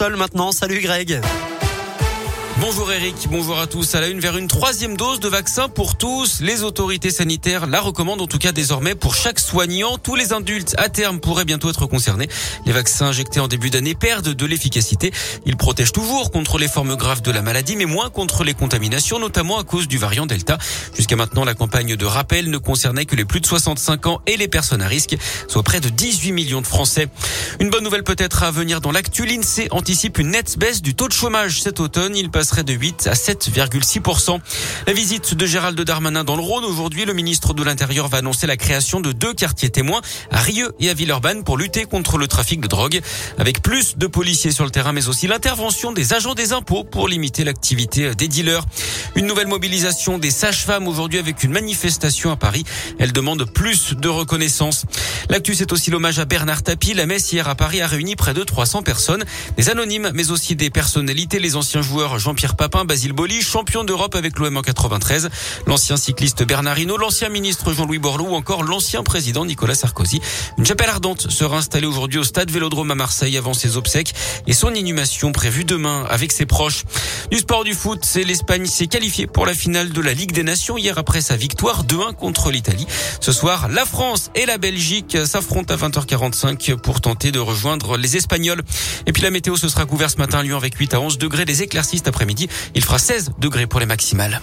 Seul maintenant, salut Greg. Bonjour Eric, bonjour à tous. À la une vers une troisième dose de vaccin pour tous. Les autorités sanitaires la recommandent en tout cas désormais pour chaque soignant. Tous les adultes à terme pourraient bientôt être concernés. Les vaccins injectés en début d'année perdent de l'efficacité. Ils protègent toujours contre les formes graves de la maladie, mais moins contre les contaminations, notamment à cause du variant Delta. Jusqu'à maintenant, la campagne de rappel ne concernait que les plus de 65 ans et les personnes à risque, soit près de 18 millions de Français. Une bonne nouvelle peut-être à venir dans l'actu. L'INSEE anticipe une nette baisse du taux de chômage cet automne. Il passe de 8 à 7,6%. La visite de Gérald Darmanin dans le Rhône. Aujourd'hui, le ministre de l'Intérieur va annoncer la création de deux quartiers témoins à Rieux et à Villeurbanne pour lutter contre le trafic de drogue. Avec plus de policiers sur le terrain, mais aussi l'intervention des agents des impôts pour limiter l'activité des dealers. Une nouvelle mobilisation des sages-femmes aujourd'hui avec une manifestation à Paris. Elle demande plus de reconnaissance. L'actu, c'est aussi l'hommage à Bernard Tapie. La messe hier à Paris a réuni près de 300 personnes. Des anonymes, mais aussi des personnalités. Les anciens joueurs Jean Jean-Pierre Papin, Basile Boli, champion d'Europe avec l'OM en 93, l'ancien cycliste Bernard Hinault, l'ancien ministre Jean-Louis Borloo ou encore l'ancien président Nicolas Sarkozy. Une chapelle ardente sera installée aujourd'hui au stade Vélodrome à Marseille avant ses obsèques et son inhumation prévue demain avec ses proches. Du sport du foot, c'est l'Espagne s'est qualifiée pour la finale de la Ligue des Nations hier après sa victoire 2-1 contre l'Italie. Ce soir, la France et la Belgique s'affrontent à 20h45 pour tenter de rejoindre les Espagnols. Et puis la météo, ce sera couvert ce matin à Lyon avec 8 à 11 degrés des éclaircistes après midi. Il fera 16 degrés pour les maximales.